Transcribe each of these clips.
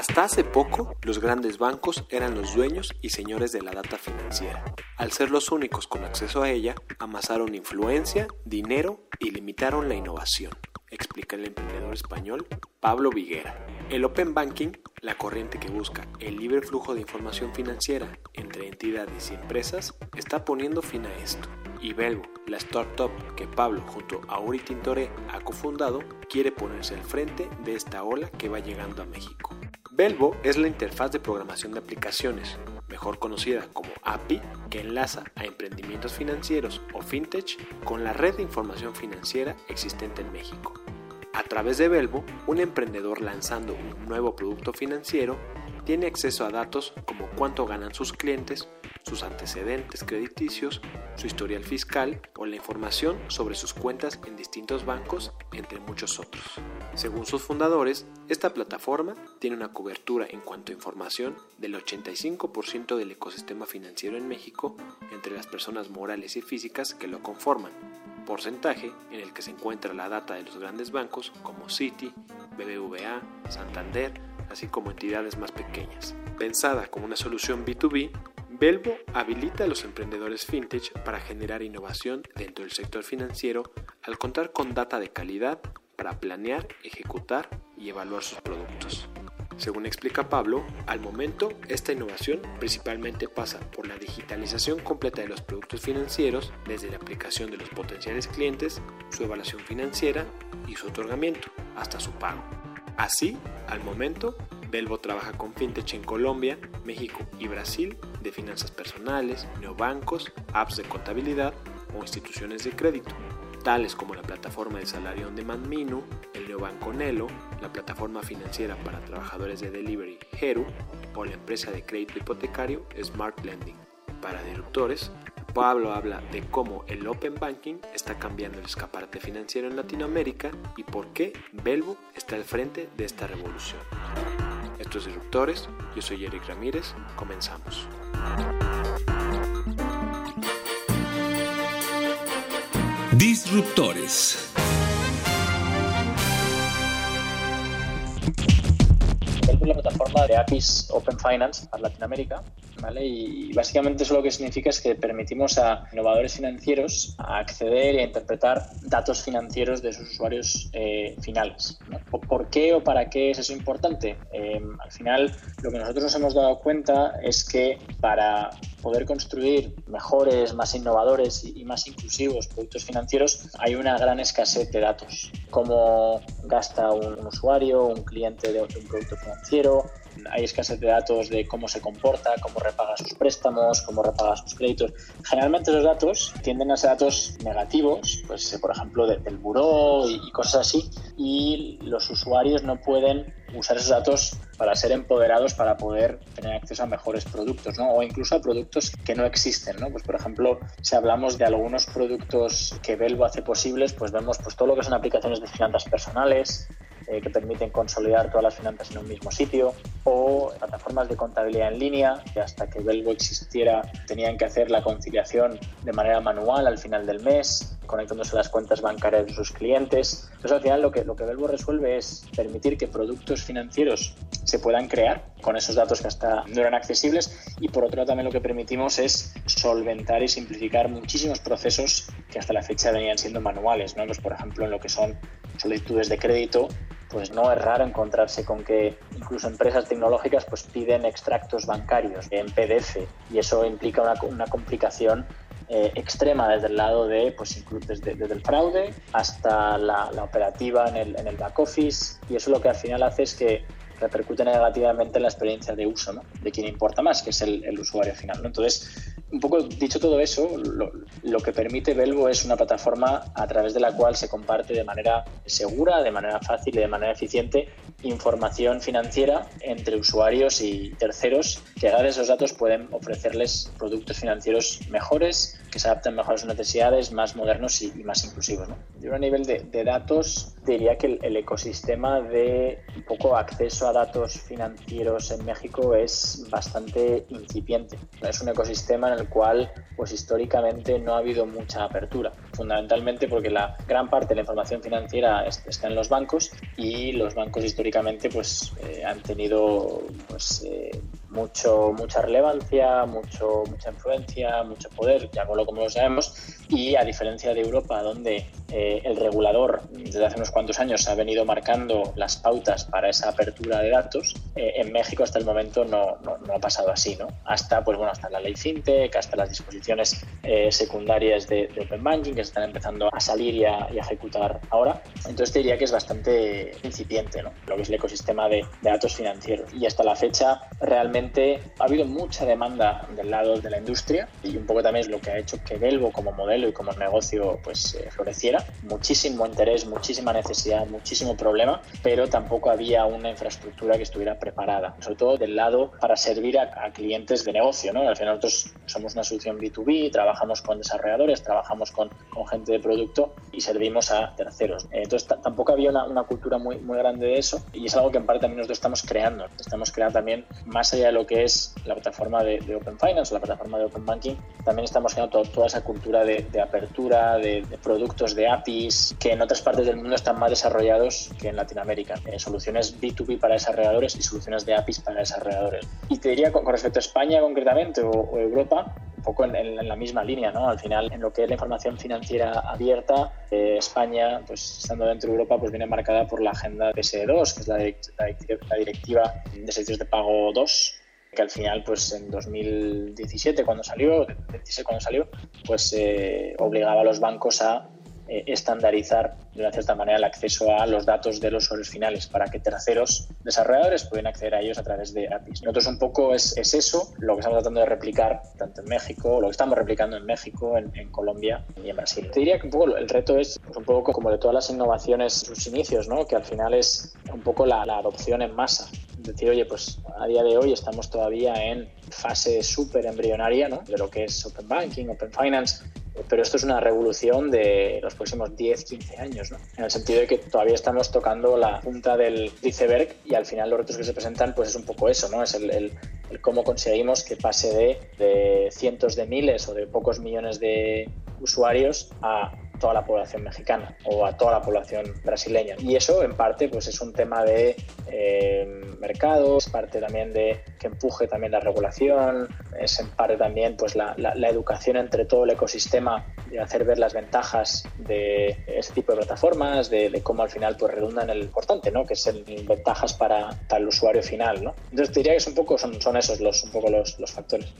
Hasta hace poco, los grandes bancos eran los dueños y señores de la data financiera. Al ser los únicos con acceso a ella, amasaron influencia, dinero y limitaron la innovación, explica el emprendedor español Pablo Viguera. El Open Banking, la corriente que busca el libre flujo de información financiera entre entidades y empresas, está poniendo fin a esto. Y Belvo, la startup que Pablo junto a Uri Tintoré ha cofundado, quiere ponerse al frente de esta ola que va llegando a México. Belvo es la interfaz de programación de aplicaciones, mejor conocida como API, que enlaza a emprendimientos financieros o fintech con la red de información financiera existente en México. A través de Belvo, un emprendedor lanzando un nuevo producto financiero tiene acceso a datos como cuánto ganan sus clientes, sus antecedentes crediticios, su historial fiscal o la información sobre sus cuentas en distintos bancos, entre muchos otros. Según sus fundadores, esta plataforma tiene una cobertura en cuanto a información del 85% del ecosistema financiero en México entre las personas morales y físicas que lo conforman, porcentaje en el que se encuentra la data de los grandes bancos como Citi, BBVA, Santander, así como entidades más pequeñas. Pensada como una solución B2B, Belvo habilita a los emprendedores fintech para generar innovación dentro del sector financiero al contar con data de calidad para planear, ejecutar y evaluar sus productos. Según explica Pablo, al momento esta innovación principalmente pasa por la digitalización completa de los productos financieros desde la aplicación de los potenciales clientes, su evaluación financiera y su otorgamiento hasta su pago. Así, al momento, Belvo trabaja con fintech en Colombia, México y Brasil de finanzas personales, neobancos, apps de contabilidad o instituciones de crédito, tales como la plataforma de salario on demand Minu, el neobanco Nelo, la plataforma financiera para trabajadores de delivery Heru o la empresa de crédito hipotecario Smart Lending. Para disruptores, Pablo habla de cómo el Open Banking está cambiando el escaparate financiero en Latinoamérica y por qué Belvo está al frente de esta revolución. Estos disruptores, yo soy Eric Ramírez, comenzamos. Disruptores. es la plataforma de APIs Open Finance para Latinoamérica, ¿vale? Y básicamente eso lo que significa es que permitimos a innovadores financieros acceder y interpretar datos financieros de sus usuarios eh, finales. ¿Por qué o para qué es eso importante? Eh, al final, lo que nosotros nos hemos dado cuenta es que para poder construir mejores, más innovadores y más inclusivos productos financieros, hay una gran escasez de datos. Cómo gasta un usuario, un cliente de un producto financiero, hay escasez de datos de cómo se comporta, cómo repaga sus préstamos, cómo repaga sus créditos. Generalmente esos datos tienden a ser datos negativos, pues por ejemplo del buró y cosas así, y los usuarios no pueden usar esos datos para ser empoderados para poder tener acceso a mejores productos, ¿no? O incluso a productos que no existen, ¿no? Pues por ejemplo, si hablamos de algunos productos que Belvo hace posibles, pues vemos pues todo lo que son aplicaciones de finanzas personales, eh, que permiten consolidar todas las finanzas en un mismo sitio, o plataformas de contabilidad en línea, que hasta que Belvo existiera tenían que hacer la conciliación de manera manual al final del mes, conectándose a las cuentas bancarias de sus clientes. Entonces, al final, lo que, lo que Belvo resuelve es permitir que productos financieros se puedan crear con esos datos que hasta no eran accesibles y, por otro lado, también lo que permitimos es solventar y simplificar muchísimos procesos que hasta la fecha venían siendo manuales. ¿no? Pues, por ejemplo, en lo que son solicitudes de crédito, pues no es raro encontrarse con que incluso empresas tecnológicas pues piden extractos bancarios en PDF y eso implica una, una complicación eh, extrema desde el lado de, pues desde, desde el fraude hasta la, operativa en el, en el, back office y eso lo que al final hace es que repercute negativamente en la experiencia de uso ¿no? de quien importa más, que es el, usuario final. Entonces, un poco dicho todo eso, lo, que permite Velvo es una plataforma a través de la cual se comparte de manera segura, de manera fácil y de manera eficiente información financiera entre usuarios y terceros que a esos datos pueden ofrecerles productos financieros mejores, que se adapten mejor a sus necesidades, más modernos y, más inclusivos. ¿no? Yo a nivel de, datos diría que el, ecosistema de un poco acceso a datos financieros en México es bastante incipiente. Es un ecosistema en el cual pues históricamente no ha habido mucha apertura, fundamentalmente porque la gran parte de la información financiera está en los bancos y los bancos históricamente pues eh, han tenido pues eh, mucho, mucha relevancia, mucho, mucha influencia, mucho poder, llamémoslo como lo sabemos, y a diferencia de Europa, donde eh, el regulador desde hace unos cuantos años ha venido marcando las pautas para esa apertura de datos, eh, en México hasta el momento no, no, ha pasado así, ¿no? Hasta, pues bueno, hasta la ley FinTech, hasta las disposiciones eh, secundarias de, Open Banking que están empezando a salir y a, ejecutar ahora. Entonces te diría que es bastante incipiente, ¿no? Lo que es el ecosistema de, de datos financieros. Y hasta la fecha realmente ha habido mucha demanda del lado de la industria y un poco también es lo que ha hecho que Velvo como modelo y como negocio pues eh, floreciera. Muchísimo interés, muchísima necesidad, muchísimo problema, pero tampoco había una infraestructura que estuviera preparada, sobre todo del lado para servir a, clientes de negocio. ¿no? Al final nosotros somos una solución B2B, trabajamos con desarrolladores, trabajamos con, con gente de producto y servimos a terceros. Entonces tampoco había una, una, cultura muy, muy grande de eso y es algo que en parte también nosotros estamos creando. Estamos creando también más allá lo que es la plataforma de, Open Finance la plataforma de Open Banking, también estamos creando toda esa cultura de, apertura, de, productos, de APIs, que en otras partes del mundo están más desarrollados que en Latinoamérica. Eh, soluciones B2B para desarrolladores y soluciones de APIs para desarrolladores. Y te diría con, respecto a España concretamente o, Europa, un poco en, la misma línea, ¿no? Al final, en lo que es la información financiera abierta, eh, España, pues estando dentro de Europa, pues viene marcada por la agenda PSE2, que es la, la Directiva de Servicios de Pago 2, que al final, pues en 2017 cuando salió, 2016 cuando salió, pues eh, obligaba a los bancos a eh, estandarizar de una cierta manera el acceso a los datos de los usuarios finales para que terceros desarrolladores puedan acceder a ellos a través de APIs. Nosotros un poco es, es eso lo que estamos tratando de replicar tanto en México, lo que estamos replicando en México, en, Colombia y en Brasil. Te diría que un poco el reto es un poco como de todas las innovaciones, sus inicios, ¿no? que al final es un poco la adopción en masa decir, oye, pues a día de hoy estamos todavía en fase súper embrionaria de lo que es Open Banking, Open Finance, pero esto es una revolución de los próximos 10, 15 años, ¿no? en el sentido de que todavía estamos tocando la punta del iceberg y al final los retos que se presentan pues es un poco eso, ¿no? es el, el, cómo conseguimos que pase de cientos de miles o de pocos millones de usuarios a toda la población mexicana o a toda la población brasileña. Y eso en parte pues es un tema de eh, mercado, es parte también de que empuje también la regulación, es en parte también pues la, la, educación entre todo el ecosistema de hacer ver las ventajas de este tipo de plataformas, de, cómo al final pues redundan en el importante, ¿no? que es el ventajas para, el usuario final. ¿no? Entonces diría que es un poco, son, son esos los, un poco los, los factores.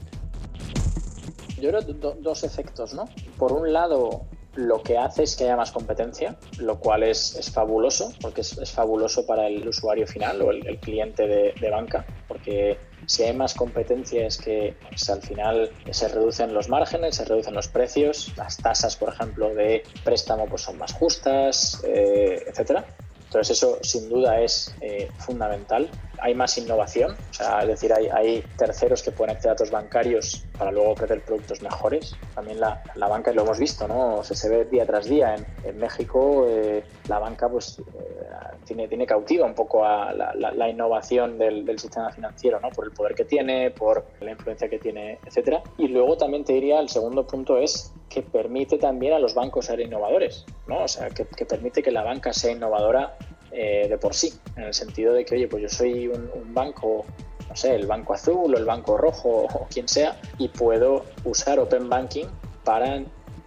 Yo creo dos efectos, ¿no? Por un lado, lo que hace es que haya más competencia, lo cual es, es fabuloso, porque es, es, fabuloso para el usuario final o el, cliente de, banca, porque si hay más competencia es que pues, al final se reducen los márgenes, se reducen los precios, las tasas, por ejemplo, de préstamo pues, son más justas, eh, etcétera. Entonces eso sin duda es eh, fundamental. Hay más innovación, o sea, es decir, hay, terceros que pueden acceder datos bancarios para luego ofrecer productos mejores. También la, la banca, lo hemos visto, ¿no? se ve día tras día. En, en México eh, la banca pues eh, tiene, tiene cautiva un poco a la, innovación del, del, sistema financiero, ¿no? Por el poder que tiene, por la influencia que tiene, etcétera. Y luego también te diría, el segundo punto es que permite también a los bancos ser innovadores, ¿no? O sea, que, permite que la banca sea innovadora eh, de por sí, en el sentido de que, oye, pues yo soy un, banco, no sé, el banco azul o el banco rojo o quien sea, y puedo usar Open Banking para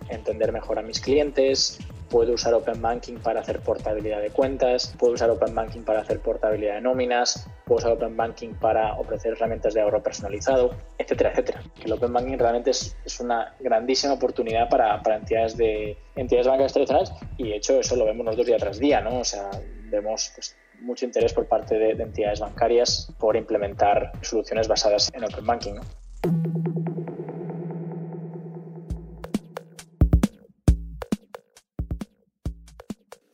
entender mejor a mis clientes, puedo usar Open Banking para hacer portabilidad de cuentas, puedo usar Open Banking para hacer portabilidad de nóminas, puedo usar Open Banking para ofrecer herramientas de ahorro personalizado, etcétera, etcétera. Que el Open Banking realmente es, una grandísima oportunidad para, para, entidades de entidades bancarias tradicionales y de hecho eso lo vemos nosotros día tras día, ¿no? O sea, vemos pues, mucho interés por parte de, de, entidades bancarias por implementar soluciones basadas en Open Banking.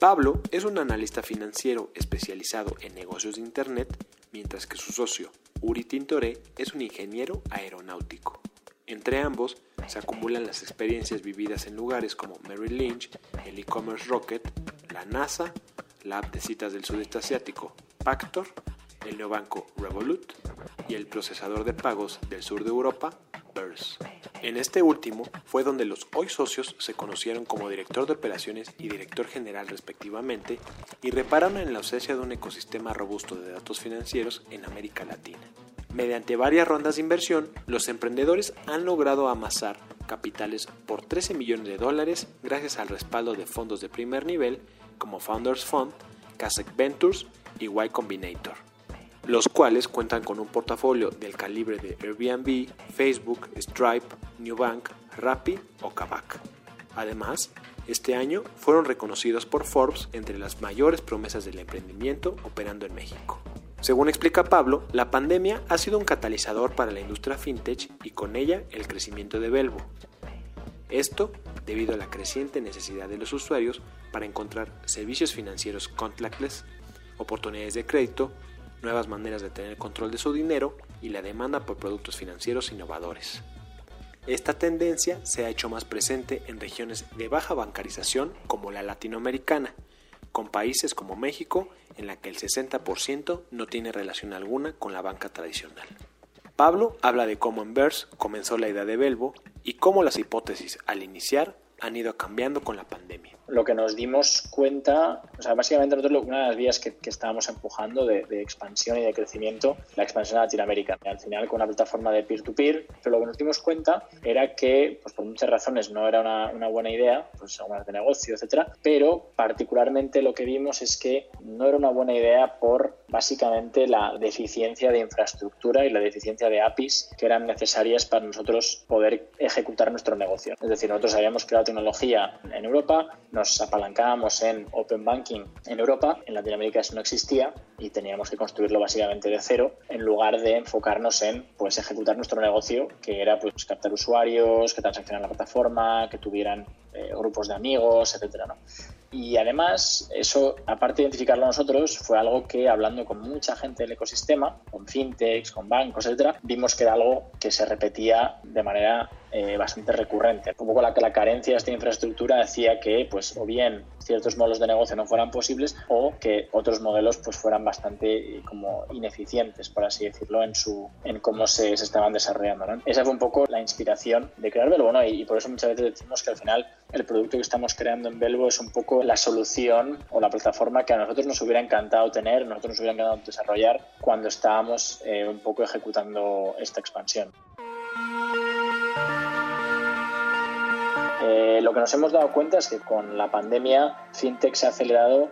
Pablo es un analista financiero especializado en negocios de Internet, mientras que su socio, Uri Tintoré, es un ingeniero aeronáutico. Entre ambos se acumulan las experiencias vividas en lugares como Merrill Lynch, el e-commerce Rocket, la NASA, la app de citas del sudeste asiático, Pactor, el neobanco Revolut y el procesador de pagos del sur de Europa, Burst. En este último fue donde los hoy socios se conocieron como director de operaciones y director general respectivamente y repararon en la ausencia de un ecosistema robusto de datos financieros en América Latina. Mediante varias rondas de inversión, los emprendedores han logrado amasar capitales por 13 millones de dólares gracias al respaldo de fondos de primer nivel como Founders Fund, Kasek Ventures y Y Combinator, los cuales cuentan con un portafolio del calibre de Airbnb, Facebook, Stripe, Newbank, Rappi o Kavak. Además, este año fueron reconocidos por Forbes entre las mayores promesas del emprendimiento operando en México. Según explica Pablo, la pandemia ha sido un catalizador para la industria fintech y con ella el crecimiento de Belvo. Esto debido a la creciente necesidad de los usuarios para encontrar servicios financieros contactless, oportunidades de crédito, nuevas maneras de tener control de su dinero y la demanda por productos financieros innovadores. Esta tendencia se ha hecho más presente en regiones de baja bancarización como la latinoamericana, con países como México en la que el 60% no tiene relación alguna con la banca tradicional. Pablo habla de cómo en Verse comenzó la idea de Belvo y cómo las hipótesis al iniciar han ido cambiando con la pandemia lo que nos dimos cuenta, o sea, básicamente nosotros una de las vías que, estábamos empujando de, expansión y de crecimiento, la expansión a Latinoamérica. Al final con una plataforma de peer-to-peer, pero lo que nos dimos cuenta era que, pues por muchas razones no era una, una buena idea, pues algunas de negocio, etcétera, pero particularmente lo que vimos es que no era una buena idea por básicamente la deficiencia de infraestructura y la deficiencia de APIs que eran necesarias para nosotros poder ejecutar nuestro negocio. Es decir, nosotros habíamos creado tecnología en Europa, nos apalancábamos en Open Banking en Europa, en Latinoamérica eso no existía y teníamos que construirlo básicamente de cero en lugar de enfocarnos en pues ejecutar nuestro negocio que era pues captar usuarios, que transaccionaran la plataforma, que tuvieran eh, grupos de amigos, etcétera. Y además, eso, aparte de identificarlo nosotros, fue algo que hablando con mucha gente del ecosistema, con fintechs, con bancos, etcétera, vimos que era algo que se repetía de manera eh, bastante recurrente. Un poco la, la carencia de esta infraestructura hacía que, pues, o bien ciertos modelos de negocio no fueran posibles o que otros modelos pues fueran bastante eh, como ineficientes, por así decirlo, en su en cómo se, se estaban desarrollando. ¿no? Esa fue un poco la inspiración de crear Belvo, ¿no? y, y por eso muchas veces decimos que al final el producto que estamos creando en Belvo es un poco la solución o la plataforma que a nosotros nos hubiera encantado tener, nosotros nos hubiera encantado desarrollar cuando estábamos eh, un poco ejecutando esta expansión. Eh, lo que nos hemos dado cuenta es que con la pandemia FinTech se ha acelerado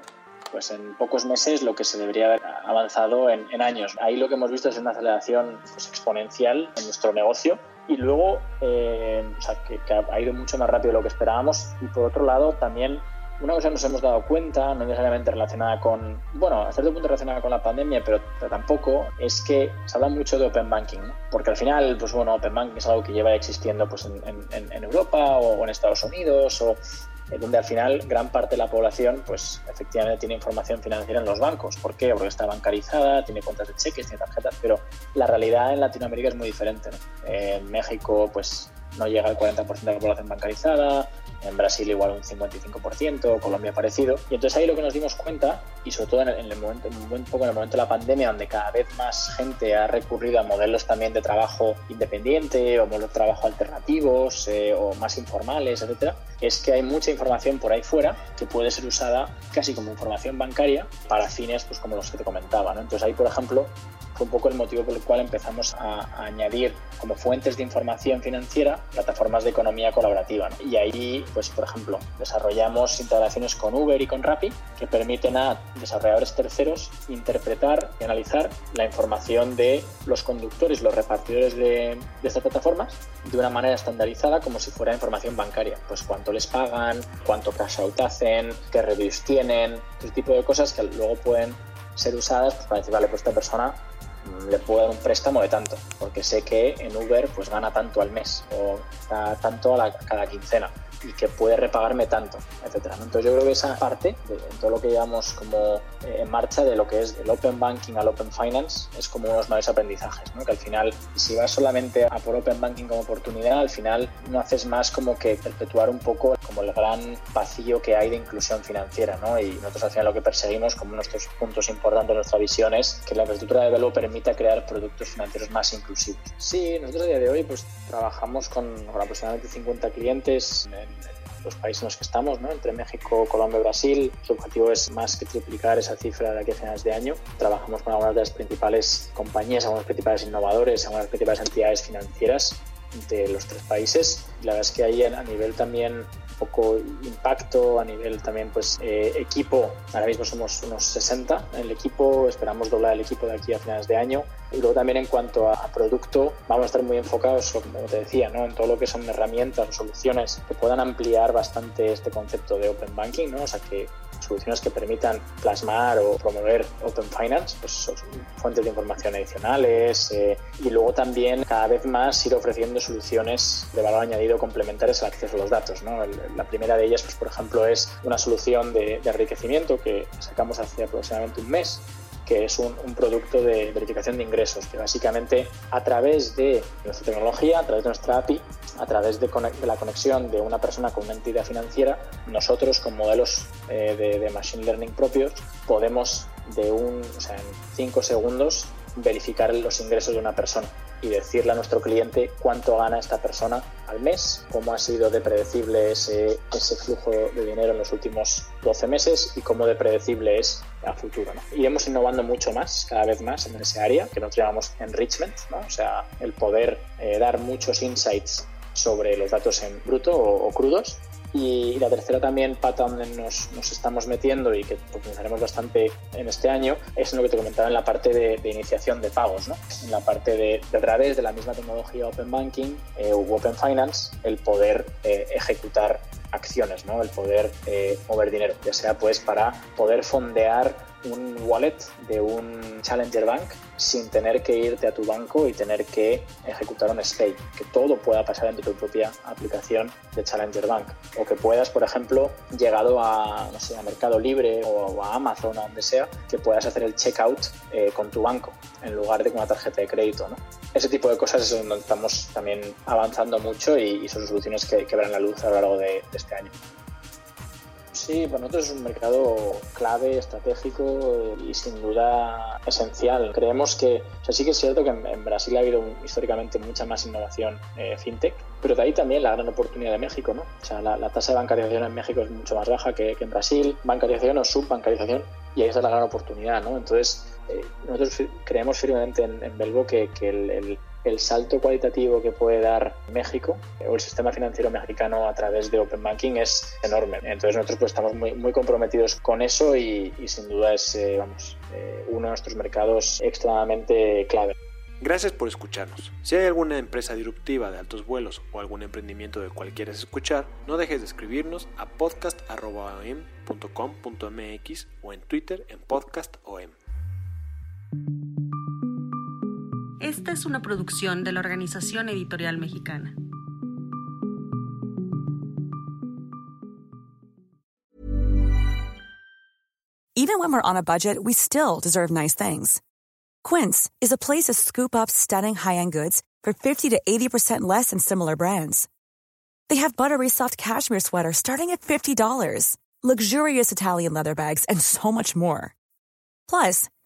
pues en pocos meses lo que se debería haber avanzado en, años. Ahí lo que hemos visto es una aceleración pues, exponencial en nuestro negocio y luego eh, que, ha ido mucho más rápido de lo que esperábamos y por otro lado también una cosa que nos hemos dado cuenta, no necesariamente relacionada con, bueno, hasta cierto punto relacionada con la pandemia, pero, tampoco, es que se habla mucho de Open Banking, ¿no? porque al final, pues bueno, Open Banking es algo que lleva existiendo pues, en, en Europa o en Estados Unidos o eh, donde al final gran parte de la población, pues efectivamente tiene información financiera en los bancos. ¿Por qué? Porque está bancarizada, tiene cuentas de cheques, tiene tarjetas, pero la realidad en Latinoamérica es muy diferente. En México, pues no llega al 40% de la población bancarizada, en Brasil igual un 55%, Colombia parecido. Y entonces ahí lo que nos dimos cuenta, y sobre todo en el, momento, un poco en el momento de la pandemia, donde cada vez más gente ha recurrido a modelos también de trabajo independiente o modelos de trabajo alternativos eh, o más informales, etcétera, es que hay mucha información por ahí fuera que puede ser usada casi como información bancaria para fines pues como los que te comentaba. Entonces ahí, por ejemplo, fue un poco el motivo por el cual empezamos a, añadir como fuentes de información financiera plataformas de economía colaborativa. Y ahí, pues por ejemplo, desarrollamos integraciones con Uber y con Rappi que permiten a desarrolladores terceros interpretar y analizar la información de los conductores, los repartidores de, de estas plataformas de una manera estandarizada como si fuera información bancaria. Pues cuánto les pagan, cuánto cash out hacen, qué reviews tienen, ese tipo de cosas que luego pueden ser usadas pues, para decir, vale, pues esta persona le puedo dar un préstamo de tanto, porque sé que en Uber pues gana tanto al mes o tanto a cada quincena. Y que puede repagarme tanto, etcétera. Entonces yo creo que esa parte de todo lo que llevamos como eh, en marcha de lo que es el Open Banking al Open Finance es como unos mayores aprendizajes, ¿no? que al final si vas solamente a por Open Banking como oportunidad, al final no haces más como que perpetuar un poco como el gran vacío que hay de inclusión financiera. ¿no? Y nosotros al final lo que perseguimos como nuestros puntos importantes de nuestra visión es que la infraestructura de Velo permita crear productos financieros más inclusivos. Sí, nosotros a día de hoy pues trabajamos con, con aproximadamente 50 clientes en, los países en los que estamos, ¿no? entre México, Colombia y Brasil. Su objetivo es más que triplicar esa cifra de aquí a finales de año. Trabajamos con algunas de las principales compañías, algunos principales innovadores, algunas principales entidades financieras de los tres países. La verdad es que ahí a nivel también poco impacto a nivel también pues eh, equipo ahora mismo somos unos 60 en el equipo esperamos doblar el equipo de aquí a finales de año y luego también en cuanto a producto vamos a estar muy enfocados como te decía ¿no? en todo lo que son herramientas o soluciones que puedan ampliar bastante este concepto de open banking ¿no? o sea que soluciones que permitan plasmar o promover Open Finance, pues fuentes de información adicionales eh, y luego también cada vez más ir ofreciendo soluciones de valor añadido complementarias al acceso a los datos. ¿no? La primera de ellas, pues, por ejemplo, es una solución de, de enriquecimiento que sacamos hace aproximadamente un mes que es un, producto de verificación de ingresos, que básicamente a través de nuestra tecnología, a través de nuestra API, a través de, la conexión de una persona con una entidad financiera, nosotros con modelos eh, de, machine learning propios podemos de un, o en cinco segundos verificar los ingresos de una persona y decirle a nuestro cliente cuánto gana esta persona al mes, cómo ha sido de predecible ese, ese flujo de dinero en los últimos 12 meses y cómo de predecible es a futuro. ¿no? Iremos innovando mucho más, cada vez más en ese área que nosotros llamamos enrichment, ¿no? o sea, el poder eh, dar muchos insights sobre los datos en bruto o crudos y la tercera también pata donde nos, nos, estamos metiendo y que profundizaremos bastante en este año es en lo que te comentaba en la parte de, iniciación de pagos, ¿no? en la parte de, de, través de la misma tecnología Open Banking eh, u Open Finance, el poder eh, ejecutar acciones, ¿no? el poder eh, mover dinero, ya sea pues para poder fondear un wallet de un Challenger Bank sin tener que irte a tu banco y tener que ejecutar un stake, que todo pueda pasar en tu propia aplicación de Challenger Bank. O que puedas, por ejemplo, llegado a, no sé, a Mercado Libre o a Amazon o donde sea, que puedas hacer el checkout eh, con tu banco en lugar de con una tarjeta de crédito. ¿no? Ese tipo de cosas es donde estamos también avanzando mucho y, son soluciones que, que, verán la luz a lo largo de este año. Sí, para nosotros es un mercado clave, estratégico y sin duda esencial. Creemos que, o sea, sí que es cierto que en, Brasil ha habido históricamente mucha más innovación eh, fintech, pero de ahí también la gran oportunidad de México, ¿no? O sea, la, tasa de bancarización en México es mucho más baja que, en Brasil, bancarización o subbancarización, y ahí está la gran oportunidad, ¿no? Entonces, eh, nosotros creemos firmemente en, en Belvo que, que el el salto cualitativo que puede dar México o el sistema financiero mexicano a través de Open Banking es enorme. Entonces nosotros pues, estamos muy, comprometidos con eso y, sin duda es eh, vamos, eh, uno de nuestros mercados extremadamente clave. Gracias por escucharnos. Si hay alguna empresa disruptiva de altos vuelos o algún emprendimiento del cual quieras escuchar, no dejes de escribirnos a podcast.com.mx o en Twitter en podcastom. Esta es una producción de la Organización Editorial Mexicana. Even when we're on a budget, we still deserve nice things. Quince is a place to scoop up stunning high-end goods for 50 to 80% less than similar brands. They have buttery soft cashmere sweaters starting at $50, luxurious Italian leather bags, and so much more. Plus,